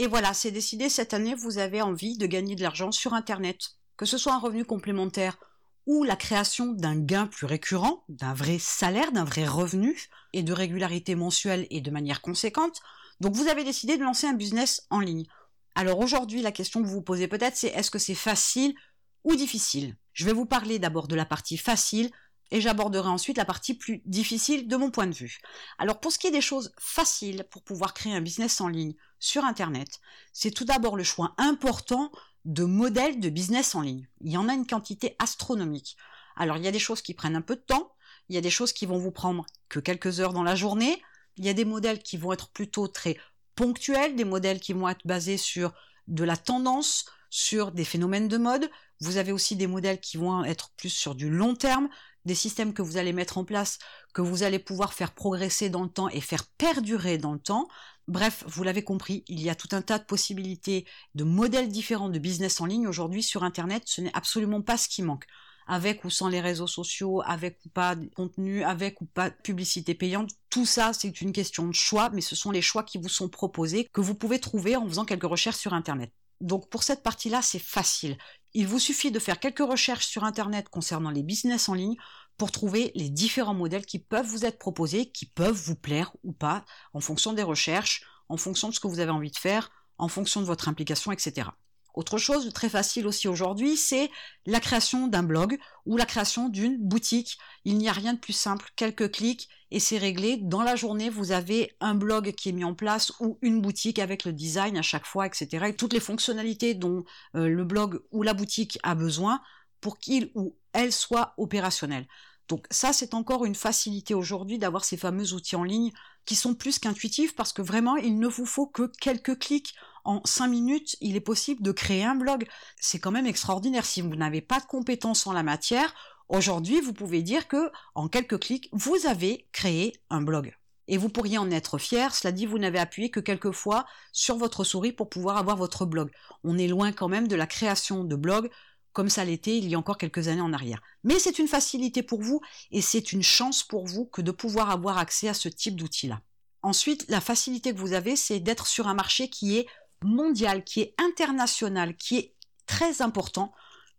Et voilà, c'est décidé, cette année, vous avez envie de gagner de l'argent sur Internet. Que ce soit un revenu complémentaire ou la création d'un gain plus récurrent, d'un vrai salaire, d'un vrai revenu, et de régularité mensuelle et de manière conséquente. Donc vous avez décidé de lancer un business en ligne. Alors aujourd'hui, la question que vous vous posez peut-être, c'est est-ce que c'est facile ou difficile? Je vais vous parler d'abord de la partie facile, et j'aborderai ensuite la partie plus difficile de mon point de vue. Alors pour ce qui est des choses faciles pour pouvoir créer un business en ligne sur Internet, c'est tout d'abord le choix important de modèles de business en ligne. Il y en a une quantité astronomique. Alors il y a des choses qui prennent un peu de temps, il y a des choses qui vont vous prendre que quelques heures dans la journée, il y a des modèles qui vont être plutôt très ponctuels, des modèles qui vont être basés sur de la tendance, sur des phénomènes de mode. Vous avez aussi des modèles qui vont être plus sur du long terme, des systèmes que vous allez mettre en place, que vous allez pouvoir faire progresser dans le temps et faire perdurer dans le temps. Bref, vous l'avez compris, il y a tout un tas de possibilités, de modèles différents de business en ligne aujourd'hui sur Internet. Ce n'est absolument pas ce qui manque. Avec ou sans les réseaux sociaux, avec ou pas de contenu, avec ou pas de publicité payante, tout ça c'est une question de choix, mais ce sont les choix qui vous sont proposés, que vous pouvez trouver en faisant quelques recherches sur Internet. Donc pour cette partie-là, c'est facile. Il vous suffit de faire quelques recherches sur Internet concernant les business en ligne pour trouver les différents modèles qui peuvent vous être proposés, qui peuvent vous plaire ou pas, en fonction des recherches, en fonction de ce que vous avez envie de faire, en fonction de votre implication, etc. Autre chose très facile aussi aujourd'hui, c'est la création d'un blog ou la création d'une boutique. Il n'y a rien de plus simple, quelques clics et c'est réglé. Dans la journée, vous avez un blog qui est mis en place ou une boutique avec le design à chaque fois, etc. Et toutes les fonctionnalités dont euh, le blog ou la boutique a besoin pour qu'il ou elle soit opérationnel. Donc ça, c'est encore une facilité aujourd'hui d'avoir ces fameux outils en ligne qui sont plus qu'intuitifs parce que vraiment, il ne vous faut que quelques clics. En cinq minutes, il est possible de créer un blog. C'est quand même extraordinaire. Si vous n'avez pas de compétences en la matière, aujourd'hui, vous pouvez dire que, en quelques clics, vous avez créé un blog. Et vous pourriez en être fier, cela dit, vous n'avez appuyé que quelques fois sur votre souris pour pouvoir avoir votre blog. On est loin quand même de la création de blog comme ça l'était il y a encore quelques années en arrière. Mais c'est une facilité pour vous et c'est une chance pour vous que de pouvoir avoir accès à ce type d'outils-là. Ensuite, la facilité que vous avez, c'est d'être sur un marché qui est mondial, qui est international, qui est très important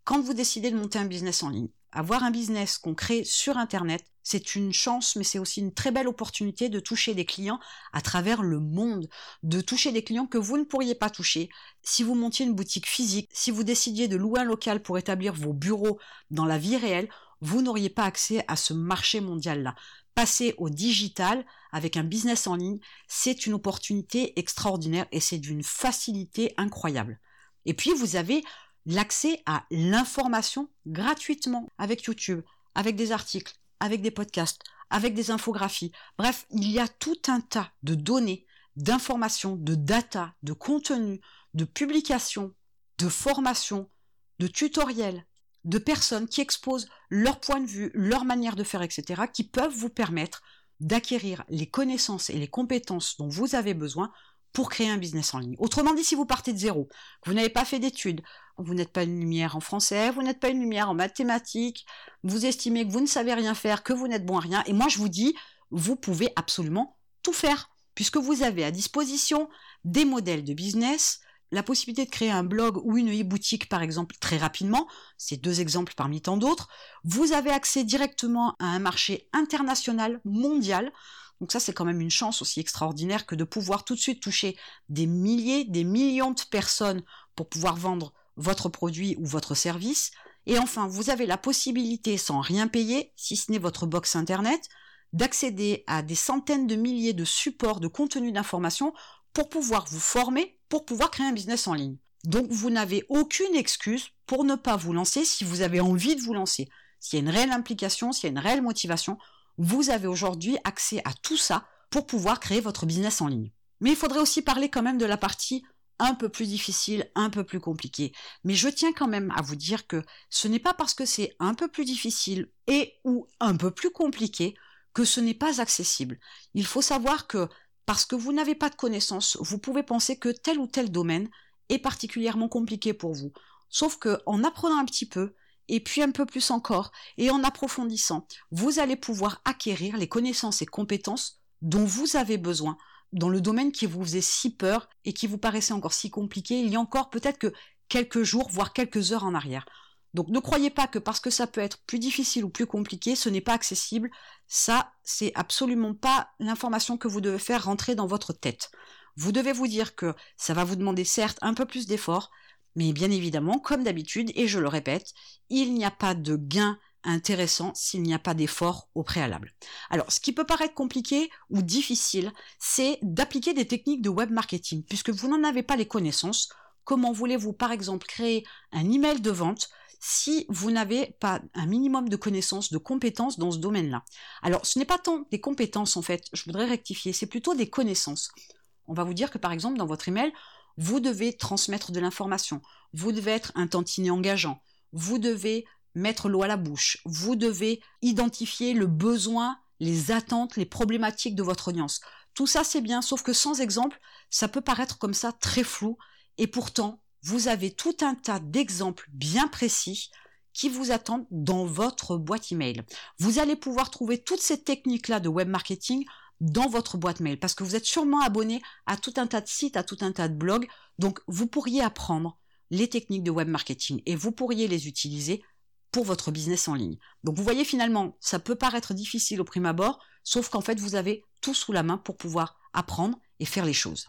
quand vous décidez de monter un business en ligne. Avoir un business qu'on crée sur Internet, c'est une chance, mais c'est aussi une très belle opportunité de toucher des clients à travers le monde, de toucher des clients que vous ne pourriez pas toucher si vous montiez une boutique physique, si vous décidiez de louer un local pour établir vos bureaux dans la vie réelle, vous n'auriez pas accès à ce marché mondial-là. Passer au digital avec un business en ligne, c'est une opportunité extraordinaire et c'est d'une facilité incroyable. Et puis vous avez l'accès à l'information gratuitement avec YouTube, avec des articles, avec des podcasts, avec des infographies. Bref, il y a tout un tas de données, d'informations, de data, de contenu, de publications, de formations, de tutoriels, de personnes qui exposent leur point de vue, leur manière de faire, etc., qui peuvent vous permettre d'acquérir les connaissances et les compétences dont vous avez besoin pour créer un business en ligne. Autrement dit, si vous partez de zéro, vous n'avez pas fait d'études, vous n'êtes pas une lumière en français, vous n'êtes pas une lumière en mathématiques, vous estimez que vous ne savez rien faire, que vous n'êtes bon à rien, et moi je vous dis, vous pouvez absolument tout faire, puisque vous avez à disposition des modèles de business, la possibilité de créer un blog ou une e-boutique par exemple très rapidement, c'est deux exemples parmi tant d'autres, vous avez accès directement à un marché international, mondial, donc ça, c'est quand même une chance aussi extraordinaire que de pouvoir tout de suite toucher des milliers, des millions de personnes pour pouvoir vendre votre produit ou votre service. Et enfin, vous avez la possibilité, sans rien payer, si ce n'est votre box internet, d'accéder à des centaines de milliers de supports de contenu d'information pour pouvoir vous former, pour pouvoir créer un business en ligne. Donc vous n'avez aucune excuse pour ne pas vous lancer si vous avez envie de vous lancer. S'il y a une réelle implication, s'il y a une réelle motivation, vous avez aujourd'hui accès à tout ça pour pouvoir créer votre business en ligne. Mais il faudrait aussi parler quand même de la partie un peu plus difficile, un peu plus compliquée. Mais je tiens quand même à vous dire que ce n'est pas parce que c'est un peu plus difficile et ou un peu plus compliqué que ce n'est pas accessible. Il faut savoir que parce que vous n'avez pas de connaissances, vous pouvez penser que tel ou tel domaine est particulièrement compliqué pour vous. Sauf que en apprenant un petit peu, et puis un peu plus encore, et en approfondissant, vous allez pouvoir acquérir les connaissances et compétences dont vous avez besoin dans le domaine qui vous faisait si peur et qui vous paraissait encore si compliqué, il y a encore peut-être que quelques jours, voire quelques heures en arrière. Donc ne croyez pas que parce que ça peut être plus difficile ou plus compliqué, ce n'est pas accessible. Ça, c'est absolument pas l'information que vous devez faire rentrer dans votre tête. Vous devez vous dire que ça va vous demander certes un peu plus d'efforts, mais bien évidemment, comme d'habitude, et je le répète, il n'y a pas de gain intéressant s'il n'y a pas d'effort au préalable. Alors, ce qui peut paraître compliqué ou difficile, c'est d'appliquer des techniques de web marketing, puisque vous n'en avez pas les connaissances. Comment voulez-vous, par exemple, créer un email de vente si vous n'avez pas un minimum de connaissances, de compétences dans ce domaine-là Alors, ce n'est pas tant des compétences, en fait, je voudrais rectifier, c'est plutôt des connaissances. On va vous dire que, par exemple, dans votre email, vous devez transmettre de l'information, vous devez être un tantinet engageant, vous devez mettre l'eau à la bouche. Vous devez identifier le besoin, les attentes, les problématiques de votre audience. Tout ça, c'est bien, sauf que sans exemple, ça peut paraître comme ça très flou, et pourtant, vous avez tout un tas d'exemples bien précis qui vous attendent dans votre boîte email. Vous allez pouvoir trouver toutes ces techniques-là de web marketing dans votre boîte mail parce que vous êtes sûrement abonné à tout un tas de sites, à tout un tas de blogs. Donc, vous pourriez apprendre les techniques de web marketing et vous pourriez les utiliser pour votre business en ligne. Donc vous voyez finalement, ça peut paraître difficile au prime abord, sauf qu'en fait vous avez tout sous la main pour pouvoir apprendre faire les choses.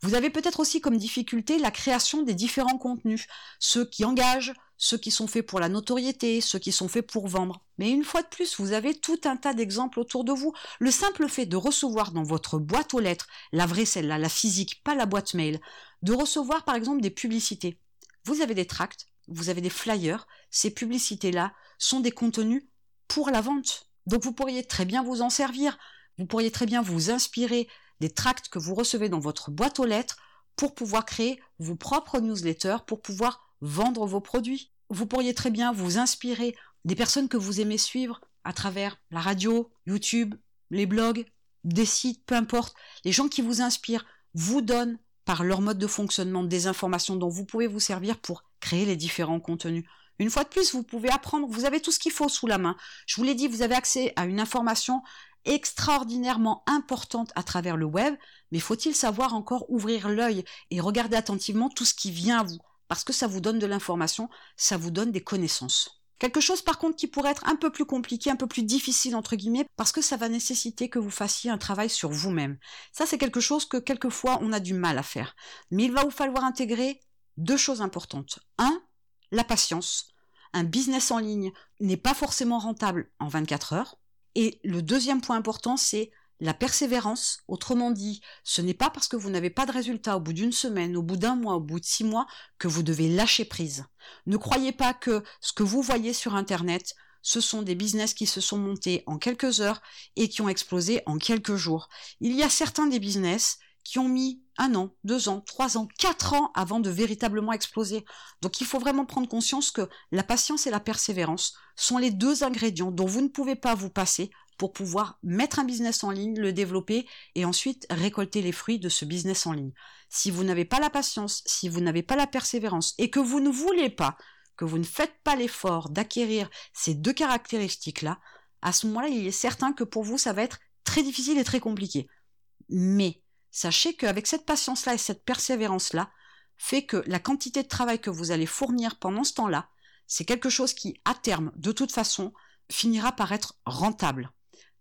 Vous avez peut-être aussi comme difficulté la création des différents contenus, ceux qui engagent, ceux qui sont faits pour la notoriété, ceux qui sont faits pour vendre. Mais une fois de plus, vous avez tout un tas d'exemples autour de vous. Le simple fait de recevoir dans votre boîte aux lettres, la vraie celle-là, la physique, pas la boîte mail, de recevoir par exemple des publicités. Vous avez des tracts, vous avez des flyers, ces publicités-là sont des contenus pour la vente. Donc vous pourriez très bien vous en servir, vous pourriez très bien vous inspirer des tracts que vous recevez dans votre boîte aux lettres pour pouvoir créer vos propres newsletters, pour pouvoir vendre vos produits. Vous pourriez très bien vous inspirer des personnes que vous aimez suivre à travers la radio, YouTube, les blogs, des sites, peu importe. Les gens qui vous inspirent vous donnent par leur mode de fonctionnement des informations dont vous pouvez vous servir pour créer les différents contenus. Une fois de plus, vous pouvez apprendre, vous avez tout ce qu'il faut sous la main. Je vous l'ai dit, vous avez accès à une information extraordinairement importante à travers le web, mais faut-il savoir encore ouvrir l'œil et regarder attentivement tout ce qui vient à vous, parce que ça vous donne de l'information, ça vous donne des connaissances. Quelque chose par contre qui pourrait être un peu plus compliqué, un peu plus difficile entre guillemets, parce que ça va nécessiter que vous fassiez un travail sur vous-même. Ça c'est quelque chose que quelquefois on a du mal à faire. Mais il va vous falloir intégrer deux choses importantes. Un, la patience. Un business en ligne n'est pas forcément rentable en 24 heures. Et le deuxième point important, c'est la persévérance, autrement dit, ce n'est pas parce que vous n'avez pas de résultat au bout d'une semaine, au bout d'un mois, au bout de six mois, que vous devez lâcher prise. Ne croyez pas que ce que vous voyez sur Internet, ce sont des business qui se sont montés en quelques heures et qui ont explosé en quelques jours. Il y a certains des business qui ont mis un an, deux ans, trois ans, quatre ans avant de véritablement exploser. Donc il faut vraiment prendre conscience que la patience et la persévérance sont les deux ingrédients dont vous ne pouvez pas vous passer pour pouvoir mettre un business en ligne, le développer et ensuite récolter les fruits de ce business en ligne. Si vous n'avez pas la patience, si vous n'avez pas la persévérance et que vous ne voulez pas, que vous ne faites pas l'effort d'acquérir ces deux caractéristiques-là, à ce moment-là, il est certain que pour vous, ça va être très difficile et très compliqué. Mais sachez qu'avec cette patience-là et cette persévérance-là, fait que la quantité de travail que vous allez fournir pendant ce temps-là, c'est quelque chose qui, à terme, de toute façon, finira par être rentable.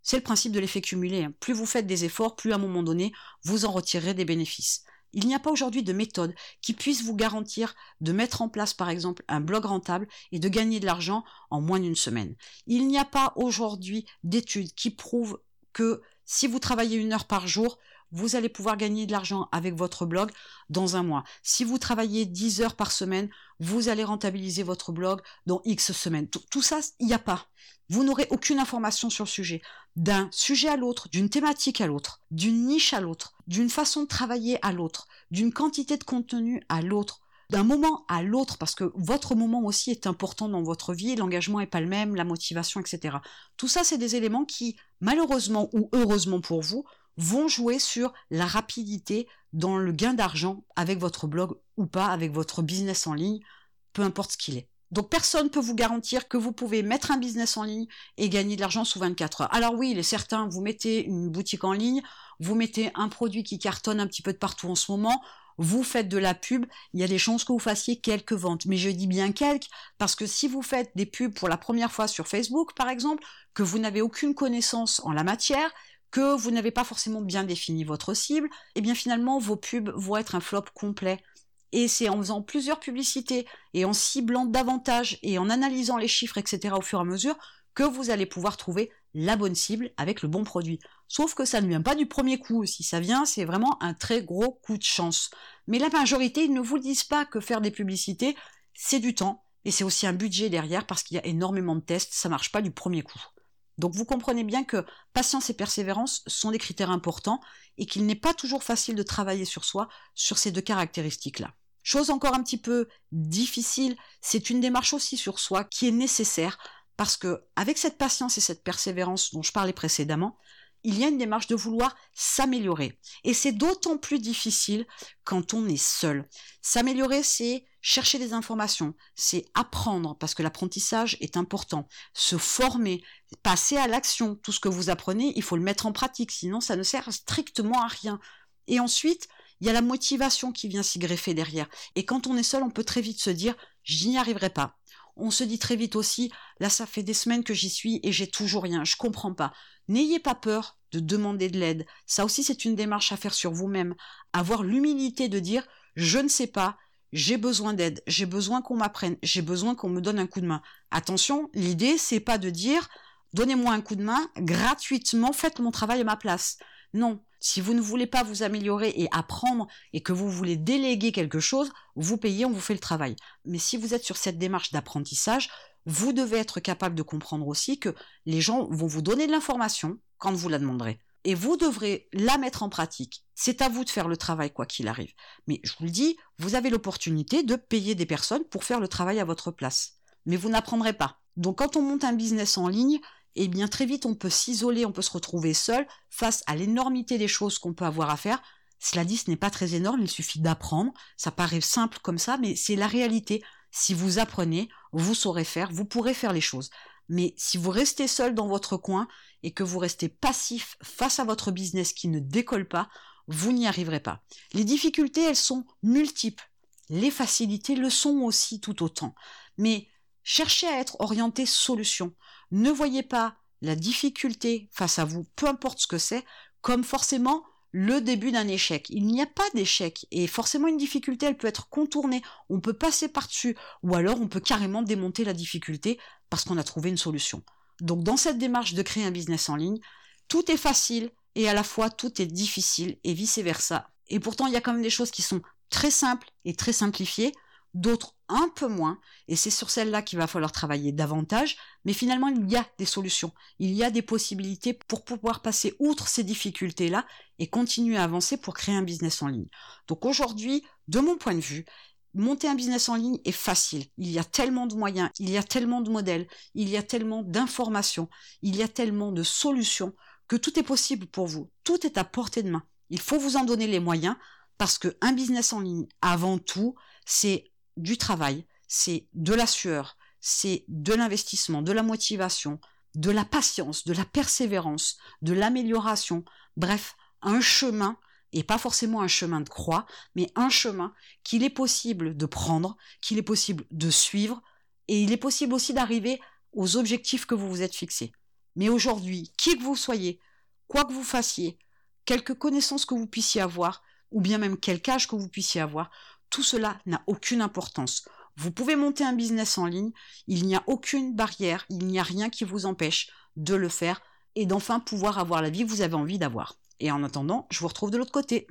C'est le principe de l'effet cumulé. Hein. Plus vous faites des efforts, plus à un moment donné, vous en retirerez des bénéfices. Il n'y a pas aujourd'hui de méthode qui puisse vous garantir de mettre en place par exemple un blog rentable et de gagner de l'argent en moins d'une semaine. Il n'y a pas aujourd'hui d'études qui prouvent que si vous travaillez une heure par jour, vous allez pouvoir gagner de l'argent avec votre blog dans un mois. Si vous travaillez 10 heures par semaine, vous allez rentabiliser votre blog dans X semaines. Tout, ça, il n'y a pas. Vous n'aurez aucune information sur le sujet. D'un sujet à l'autre, d'une thématique à l'autre, d'une niche à l'autre, d'une façon de travailler à l'autre, d'une quantité de contenu à l'autre, d'un moment à l'autre, parce que votre moment aussi est important dans votre vie, l'engagement n'est pas le même, la motivation, etc. Tout ça, c'est des éléments qui, malheureusement ou heureusement pour vous, vont jouer sur la rapidité dans le gain d'argent avec votre blog ou pas, avec votre business en ligne, peu importe ce qu'il est. Donc personne ne peut vous garantir que vous pouvez mettre un business en ligne et gagner de l'argent sous 24 heures. Alors oui, il est certain, vous mettez une boutique en ligne, vous mettez un produit qui cartonne un petit peu de partout en ce moment, vous faites de la pub, il y a des chances que vous fassiez quelques ventes. Mais je dis bien quelques, parce que si vous faites des pubs pour la première fois sur Facebook, par exemple, que vous n'avez aucune connaissance en la matière, que vous n'avez pas forcément bien défini votre cible, eh bien finalement vos pubs vont être un flop complet. Et c'est en faisant plusieurs publicités et en ciblant davantage et en analysant les chiffres, etc. au fur et à mesure que vous allez pouvoir trouver la bonne cible avec le bon produit. Sauf que ça ne vient pas du premier coup. Si ça vient, c'est vraiment un très gros coup de chance. Mais la majorité, ils ne vous disent pas que faire des publicités, c'est du temps. Et c'est aussi un budget derrière parce qu'il y a énormément de tests. Ça marche pas du premier coup. Donc vous comprenez bien que patience et persévérance sont des critères importants et qu'il n'est pas toujours facile de travailler sur soi sur ces deux caractéristiques-là. Chose encore un petit peu difficile, c'est une démarche aussi sur soi qui est nécessaire parce que avec cette patience et cette persévérance dont je parlais précédemment, il y a une démarche de vouloir s'améliorer. Et c'est d'autant plus difficile quand on est seul. S'améliorer, c'est chercher des informations, c'est apprendre, parce que l'apprentissage est important, se former, passer à l'action. Tout ce que vous apprenez, il faut le mettre en pratique, sinon ça ne sert strictement à rien. Et ensuite, il y a la motivation qui vient s'y greffer derrière. Et quand on est seul, on peut très vite se dire, j'y arriverai pas. On se dit très vite aussi, là ça fait des semaines que j'y suis et j'ai toujours rien, je comprends pas. N'ayez pas peur de demander de l'aide. Ça aussi c'est une démarche à faire sur vous-même. Avoir l'humilité de dire, je ne sais pas, j'ai besoin d'aide, j'ai besoin qu'on m'apprenne, j'ai besoin qu'on me donne un coup de main. Attention, l'idée c'est pas de dire, donnez-moi un coup de main gratuitement, faites mon travail à ma place. Non, si vous ne voulez pas vous améliorer et apprendre et que vous voulez déléguer quelque chose, vous payez, on vous fait le travail. Mais si vous êtes sur cette démarche d'apprentissage, vous devez être capable de comprendre aussi que les gens vont vous donner de l'information quand vous la demanderez. Et vous devrez la mettre en pratique. C'est à vous de faire le travail quoi qu'il arrive. Mais je vous le dis, vous avez l'opportunité de payer des personnes pour faire le travail à votre place. Mais vous n'apprendrez pas. Donc quand on monte un business en ligne, et bien très vite on peut s'isoler, on peut se retrouver seul face à l'énormité des choses qu'on peut avoir à faire. Cela dit, ce n'est pas très énorme, il suffit d'apprendre. Ça paraît simple comme ça, mais c'est la réalité. Si vous apprenez, vous saurez faire, vous pourrez faire les choses. Mais si vous restez seul dans votre coin et que vous restez passif face à votre business qui ne décolle pas, vous n'y arriverez pas. Les difficultés, elles sont multiples. Les facilités le sont aussi tout autant. Mais cherchez à être orienté solution. Ne voyez pas la difficulté face à vous, peu importe ce que c'est, comme forcément le début d'un échec. Il n'y a pas d'échec et forcément une difficulté, elle peut être contournée, on peut passer par-dessus ou alors on peut carrément démonter la difficulté parce qu'on a trouvé une solution. Donc dans cette démarche de créer un business en ligne, tout est facile et à la fois tout est difficile et vice-versa. Et pourtant, il y a quand même des choses qui sont très simples et très simplifiées d'autres un peu moins, et c'est sur celles-là qu'il va falloir travailler davantage, mais finalement il y a des solutions, il y a des possibilités pour pouvoir passer outre ces difficultés-là et continuer à avancer pour créer un business en ligne. Donc aujourd'hui, de mon point de vue, monter un business en ligne est facile. Il y a tellement de moyens, il y a tellement de modèles, il y a tellement d'informations, il y a tellement de solutions que tout est possible pour vous. Tout est à portée de main. Il faut vous en donner les moyens parce qu'un business en ligne, avant tout, c'est du travail, c'est de la sueur, c'est de l'investissement, de la motivation, de la patience, de la persévérance, de l'amélioration, bref, un chemin, et pas forcément un chemin de croix, mais un chemin qu'il est possible de prendre, qu'il est possible de suivre, et il est possible aussi d'arriver aux objectifs que vous vous êtes fixés. Mais aujourd'hui, qui que vous soyez, quoi que vous fassiez, quelque connaissance que vous puissiez avoir, ou bien même quel âge que vous puissiez avoir, tout cela n'a aucune importance. Vous pouvez monter un business en ligne, il n'y a aucune barrière, il n'y a rien qui vous empêche de le faire et d'enfin pouvoir avoir la vie que vous avez envie d'avoir. Et en attendant, je vous retrouve de l'autre côté.